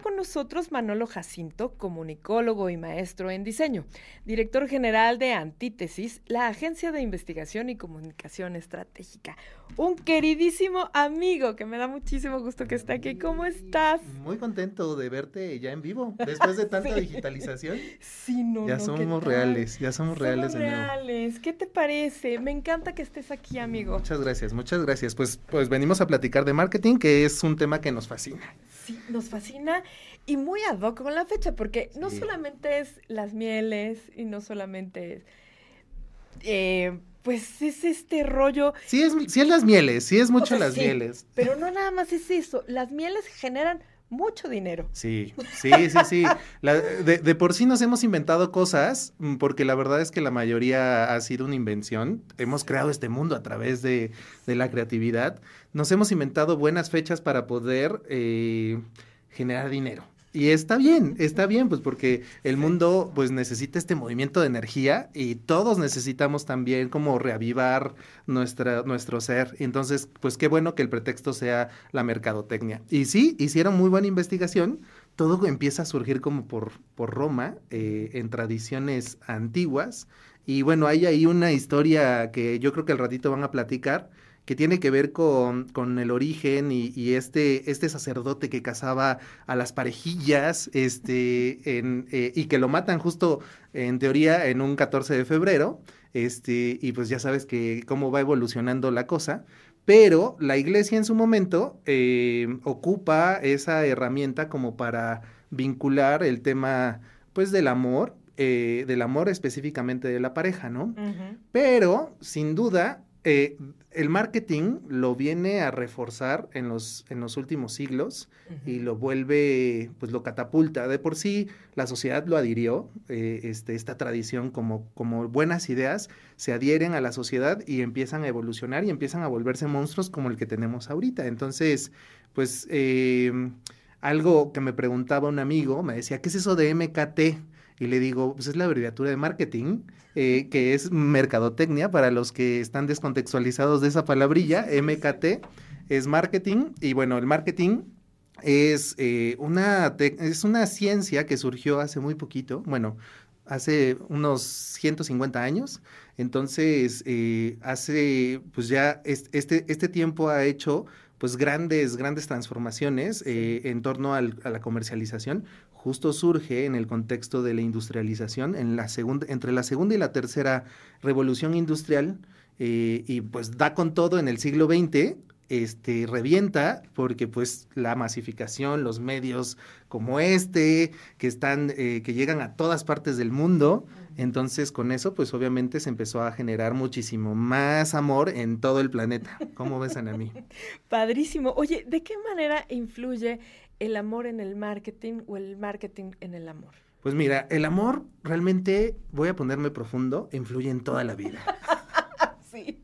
con nosotros Manolo Jacinto, comunicólogo y maestro en diseño, director general de Antítesis, la agencia de investigación y comunicación estratégica. Un queridísimo amigo que me da muchísimo gusto que esté aquí. ¿Cómo estás? Muy contento de verte ya en vivo, después de tanta digitalización. Sí, no, ya somos reales, ya somos, reales. reales. ¿Qué te parece? Me encanta que estés aquí, amigo. Muchas gracias, muchas gracias. Pues, pues venimos a platicar de marketing, que es un tema que nos fascina. Sí, nos fascina y muy ad hoc con la fecha, porque no solamente es las mieles y no solamente es... Eh, pues es este rollo. Sí es, sí es las mieles, sí es mucho las mieles. Pero no nada más es eso, las mieles generan mucho dinero. Sí, sí, sí, sí. de, por sí nos hemos inventado cosas, mm, porque la verdad es que la mayoría ha sido una invención. Hemos creado este mundo a través de, de la creatividad. Nos hemos inventado buenas fechas para poder eh, generar dinero. Y está bien, está bien, pues porque el mundo pues necesita este movimiento de energía y todos necesitamos también como reavivar nuestra, nuestro ser. Entonces, pues qué bueno que el pretexto sea la mercadotecnia. Y sí, hicieron muy buena investigación. Todo empieza a surgir como por, por Roma, eh, en tradiciones antiguas. Y bueno, hay ahí una historia que yo creo que al ratito van a platicar que tiene que ver con, con el origen y, este, este sacerdote que casaba a las parejillas este, en, eh, y que lo matan justo en teoría en un 14 de febrero. Este, y pues ya sabes que cómo va evolucionando la cosa. Pero la iglesia en su momento eh, ocupa esa herramienta como para vincular el tema pues del amor, eh, del amor específicamente de la pareja, ¿no? Pero sin duda eh, el marketing lo viene a reforzar en los, en los últimos siglos y lo vuelve, pues lo catapulta. De por sí, la sociedad lo adhirió, eh, este, esta tradición como, como buenas ideas se adhieren a la sociedad y empiezan a evolucionar y empiezan a volverse monstruos como el que tenemos ahorita. Entonces, pues eh, algo que me preguntaba un amigo, me decía, ¿qué es eso de MKT? Y le digo, pues es la abreviatura de marketing, eh, que es mercadotecnia, para los que están descontextualizados de esa palabrilla, MKT, es marketing, y bueno, el marketing es, eh, una, es una ciencia que surgió hace muy poquito, bueno, hace unos 150 años, entonces eh, hace, pues ya este, este tiempo ha hecho pues grandes, grandes transformaciones en torno a la comercialización, justo surge en el contexto de la industrialización, en la segunda, entre la segunda y la tercera revolución industrial, eh, y pues da con todo en el siglo XX, este, revienta porque pues la masificación, los medios como este, que están, eh, que llegan a todas partes del mundo, entonces con eso pues obviamente se empezó a generar muchísimo más amor en todo el planeta. ¿Cómo ves, a mí? Padrísimo. Oye, ¿de qué manera influye el amor en el marketing o el marketing en el amor? Pues mira, el amor realmente, voy a ponerme profundo, influye en toda la vida. sí.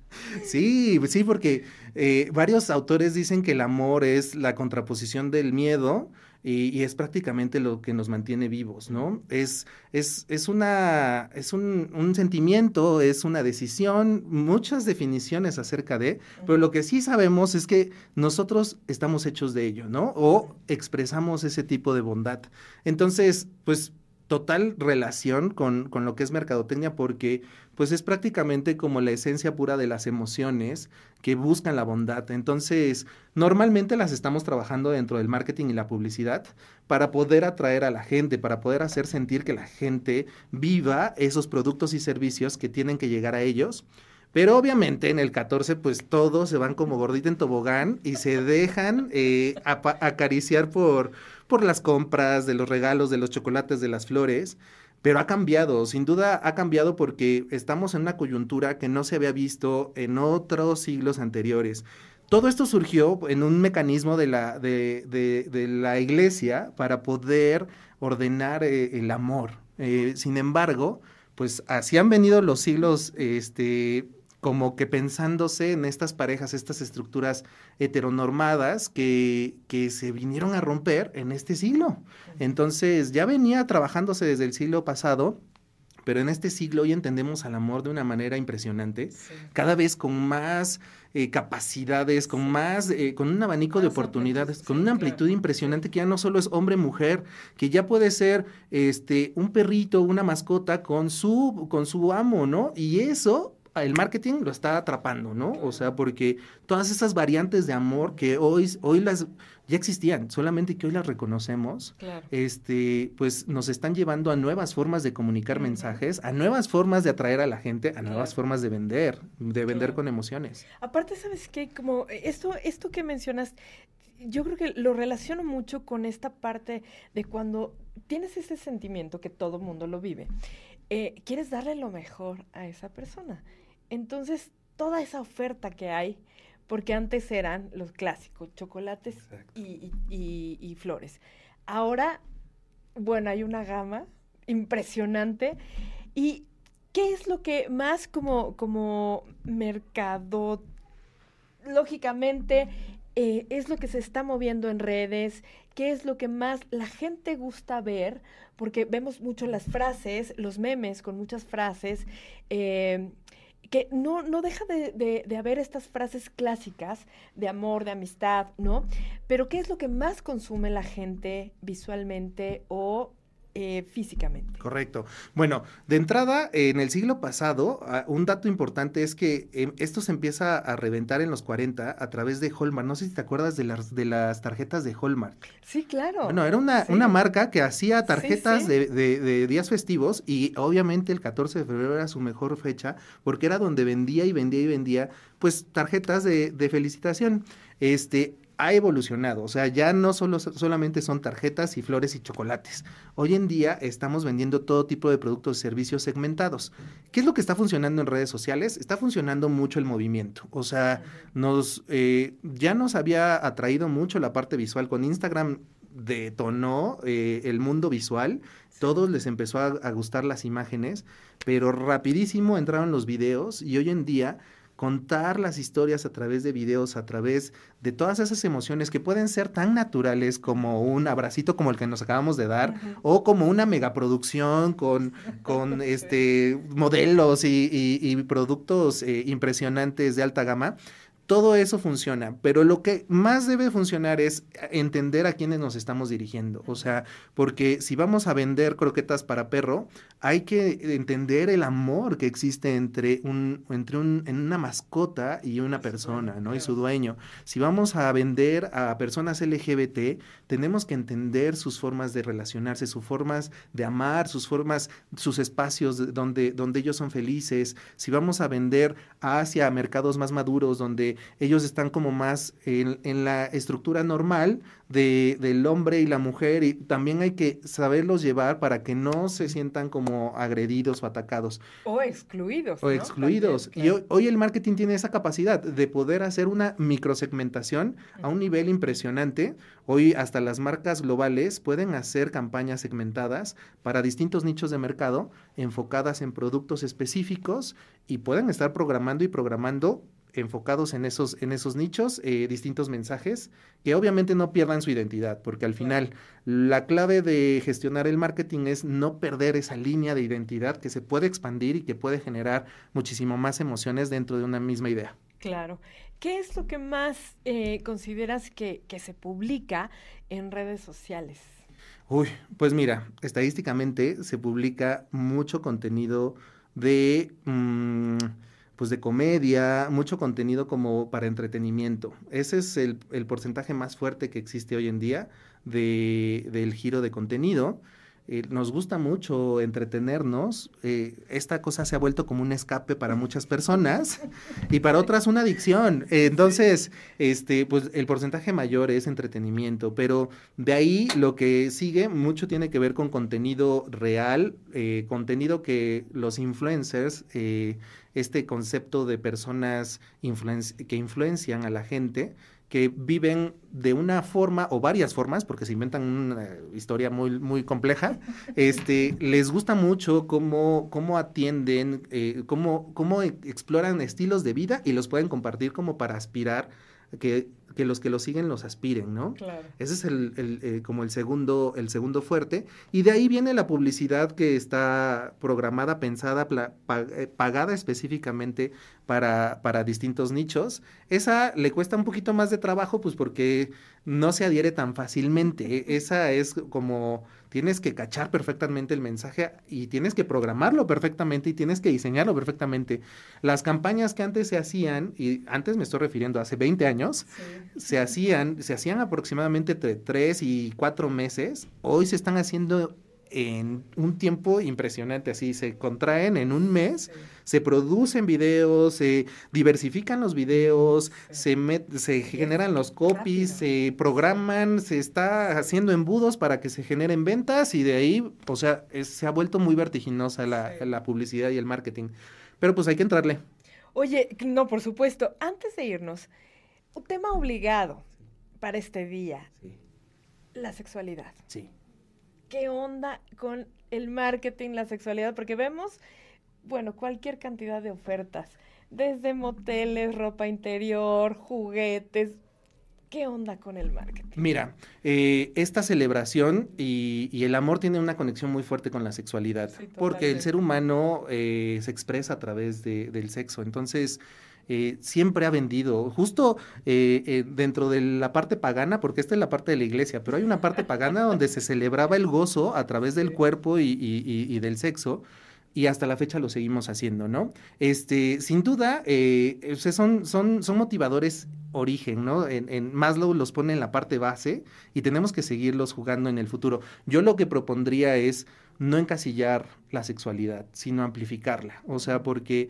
Sí, sí, porque eh, varios autores dicen que el amor es la contraposición del miedo y, es prácticamente lo que nos mantiene vivos, ¿no? Es, es, es, una, es un, un, sentimiento, es una decisión, muchas definiciones acerca de, pero lo que sí sabemos es que nosotros estamos hechos de ello, ¿no? O expresamos ese tipo de bondad. Entonces, pues total relación con, con, lo que es mercadotecnia porque pues es prácticamente como la esencia pura de las emociones que buscan la bondad. Entonces, normalmente las estamos trabajando dentro del marketing y la publicidad para poder atraer a la gente, para poder hacer sentir que la gente viva esos productos y servicios que tienen que llegar a ellos. Pero obviamente en el 14 pues todos se van como gordita en tobogán y se dejan eh, acariciar por por las compras, de los regalos, de los chocolates, de las flores, pero ha cambiado, sin duda ha cambiado porque estamos en una coyuntura que no se había visto en otros siglos anteriores. Todo esto surgió en un mecanismo de la, de, de, la iglesia para poder ordenar eh, el amor. Eh, sin embargo, pues así han venido los siglos este, como que pensándose en estas parejas, estas estructuras heteronormadas que, que se vinieron a romper en este siglo. Entonces ya venía trabajándose desde el siglo pasado pero en este siglo hoy entendemos al amor de una manera impresionante, cada vez con más eh, capacidades, con más, eh, con un abanico de oportunidades, con una amplitud impresionante que ya no solo es hombre-mujer, que ya puede ser este, un perrito, una mascota con su, con su amo, ¿no? Y eso el marketing lo está atrapando, ¿no? O sea, porque todas esas variantes de amor que hoy, hoy las ya existían, solamente que hoy las reconocemos, este, pues nos están llevando a nuevas formas de comunicar mensajes, a nuevas formas de atraer a la gente, a nuevas formas de vender, de vender con emociones. Aparte, ¿sabes qué? Como esto, esto que mencionas, yo creo que lo relaciono mucho con esta parte de cuando tienes ese sentimiento que todo mundo lo vive, eh, quieres darle lo mejor a esa persona. Entonces, toda esa oferta que hay, porque antes eran los clásicos, chocolates y, flores. Ahora, bueno, hay una gama impresionante. ¿Y qué es lo que más como, como mercado, lógicamente, eh, es lo que se está moviendo en redes? ¿Qué es lo que más la gente gusta ver? Porque vemos mucho las frases, los memes con muchas frases. Eh, que no, no deja de, de, haber estas frases clásicas de amor, de amistad, ¿no? Pero ¿qué es lo que más consume la gente visualmente o eh, físicamente. Correcto. Bueno, de entrada, en el siglo pasado, ah, un dato importante es que em, esto se empieza a reventar en los 40 a través de Hallmark. No sé si te acuerdas de las, de las tarjetas de Hallmark. Sí, claro. Bueno, era una, una marca que hacía tarjetas De, de, días festivos y obviamente el 14 de febrero era su mejor fecha porque era donde vendía y vendía y vendía pues tarjetas de, de felicitación. Este, ha evolucionado, o sea, ya no solo, solamente son tarjetas y flores y chocolates. Hoy en día estamos vendiendo todo tipo de productos y servicios segmentados. ¿Qué es lo que está funcionando en redes sociales? Está funcionando mucho el movimiento, o sea, nos, eh, ya nos había atraído mucho la parte visual con Instagram detonó eh, el mundo visual, todos les empezó a, a gustar las imágenes, pero rapidísimo entraron los videos y hoy en día contar las historias a través de videos, a través de todas esas emociones que pueden ser tan naturales como un abracito como el que nos acabamos de dar, o como una megaproducción con, con este modelos y, productos eh, impresionantes de alta gama todo eso funciona, pero lo que más debe funcionar es entender a quiénes nos estamos dirigiendo. O sea, porque si vamos a vender croquetas para perro, hay que entender el amor que existe entre un, entre un, en una mascota y una persona, ¿no? Y su dueño. Si vamos a vender a personas LGBT, tenemos que entender sus formas de relacionarse, sus formas de amar, sus formas, sus espacios donde, donde ellos son felices. Si vamos a vender hacia mercados más maduros, donde ellos están como más en, en la estructura normal de, del hombre y la mujer y también hay que saberlos llevar para que no se sientan como agredidos o atacados. O excluidos. O excluidos. Y hoy, el marketing tiene esa capacidad de poder hacer una microsegmentación a un nivel impresionante. Hoy hasta las marcas globales pueden hacer campañas segmentadas para distintos nichos de mercado enfocadas en productos específicos y pueden estar programando y programando enfocados en esos, en esos nichos, eh, distintos mensajes, que obviamente no pierdan su identidad, porque al final la clave de gestionar el marketing es no perder esa línea de identidad que se puede expandir y que puede generar muchísimo más emociones dentro de una misma idea. Claro. ¿Qué es lo que más eh, consideras que, se publica en redes sociales? Uy, pues mira, estadísticamente se publica mucho contenido de... Mm, pues de comedia, mucho contenido como para entretenimiento. Ese es el, porcentaje más fuerte que existe hoy en día de, del giro de contenido. Eh, nos gusta mucho entretenernos. Eh, esta cosa se ha vuelto como un escape para muchas personas y para otras una adicción. entonces, este, pues el porcentaje mayor es entretenimiento, pero de ahí lo que sigue mucho tiene que ver con contenido real, eh, contenido que los influencers este concepto de personas que influencian a la gente, que viven de una forma o varias formas, porque se inventan una historia muy, muy compleja, este, les gusta mucho cómo, cómo atienden, eh, cómo, cómo exploran estilos de vida y los pueden compartir como para aspirar que que los que lo siguen los aspiren, ¿no? Claro. Ese es el, el, eh, como el segundo, el segundo fuerte. Y de ahí viene la publicidad que está programada, pensada, pla- pa- eh, pagada específicamente para, para distintos nichos. Esa le cuesta un poquito más de trabajo, pues porque no se adhiere tan fácilmente. E- Esa es como tienes que cachar perfectamente el mensaje y tienes que programarlo perfectamente y tienes que diseñarlo perfectamente. Las campañas que antes se hacían, y antes me estoy refiriendo a hace 20 años, Sí. Se hacían, se hacían aproximadamente entre tres y cuatro meses. Hoy se están haciendo en un tiempo impresionante, así se contraen en un mes, Sí. se producen videos, se diversifican los videos, se, met- se generan los copies, se programan, se está haciendo embudos para que se generen ventas y de ahí, o sea, es- se ha vuelto muy vertiginosa la, Sí. la publicidad y el marketing. Pero pues hay que entrarle. Oye, no, por supuesto. Antes de irnos, un tema obligado para este día, Sí, la sexualidad. sí. ¿Qué onda con el marketing, la sexualidad? Porque vemos, bueno, cualquier cantidad de ofertas, desde moteles, ropa interior, juguetes. ¿Qué onda con el marketing? Mira, eh, esta celebración y, y el amor tiene una conexión muy fuerte con la sexualidad, Sí, porque el ser humano eh, se expresa a través de- del sexo. Entonces, eh, siempre ha vendido, justo eh, eh, dentro de la parte pagana, porque esta es la parte de la iglesia, pero hay una parte pagana donde se celebraba el gozo a través del cuerpo y, del sexo. Y hasta la fecha lo seguimos haciendo, ¿no? Este, sin duda, son, son, son motivadores origen, ¿no? En, en Maslow los pone en la parte base y tenemos que seguirlos jugando en el futuro. Yo lo que propondría es no encasillar la sexualidad, sino amplificarla. O sea, porque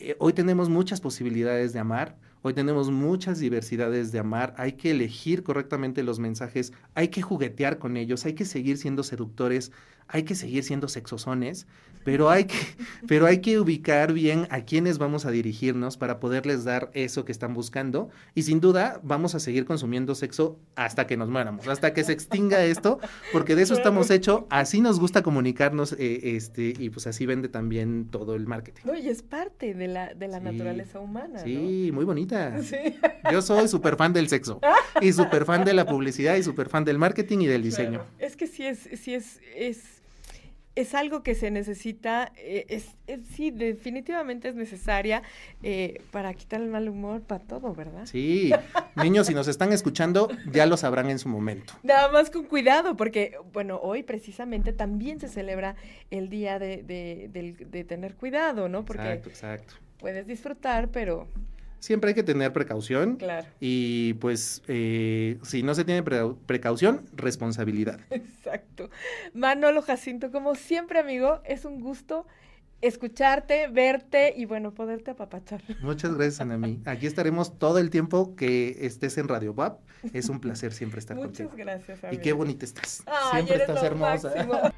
eh, hoy tenemos muchas posibilidades de amar, hoy tenemos muchas diversidades de amar, hay que elegir correctamente los mensajes, hay que juguetear con ellos, hay que seguir siendo seductores, hay que seguir siendo sexosones, pero hay que, pero hay que ubicar bien a quiénes vamos a dirigirnos para poderles dar eso que están buscando y sin duda vamos a seguir consumiendo sexo hasta que nos muéramos, hasta que se extinga esto, porque de eso estamos hechos, así nos gusta comunicarnos eh, este y pues así vende también todo el marketing. No, y es parte de la, de la Sí, naturaleza humana, Sí, muy bonita. Yo soy súper fan del sexo y súper fan de la publicidad y súper fan del marketing y del diseño. Claro. Es que sí es, sí es, es, es algo que se necesita, eh, es, es- sí, definitivamente es necesaria eh, para quitar el mal humor, para todo, ¿verdad? Sí, niños, si nos están escuchando, ya lo sabrán en su momento. Nada más con cuidado, porque, bueno, hoy precisamente también se celebra el día de, de, del- de tener cuidado, ¿no? Porque Exacto, exacto. puedes disfrutar, pero, Siempre hay que tener precaución claro, y pues eh, si no se tiene pre- precaución, responsabilidad. exacto. Manolo Jacinto, como siempre, amigo, es un gusto escucharte, verte y, bueno, poderte apapachar. Muchas gracias, Anami. Aquí estaremos todo el tiempo que estés en Radio WAP. Es un placer siempre estar Muchas contigo. gracias, Y amigo. qué bonita estás. Ay, siempre estás hermosa.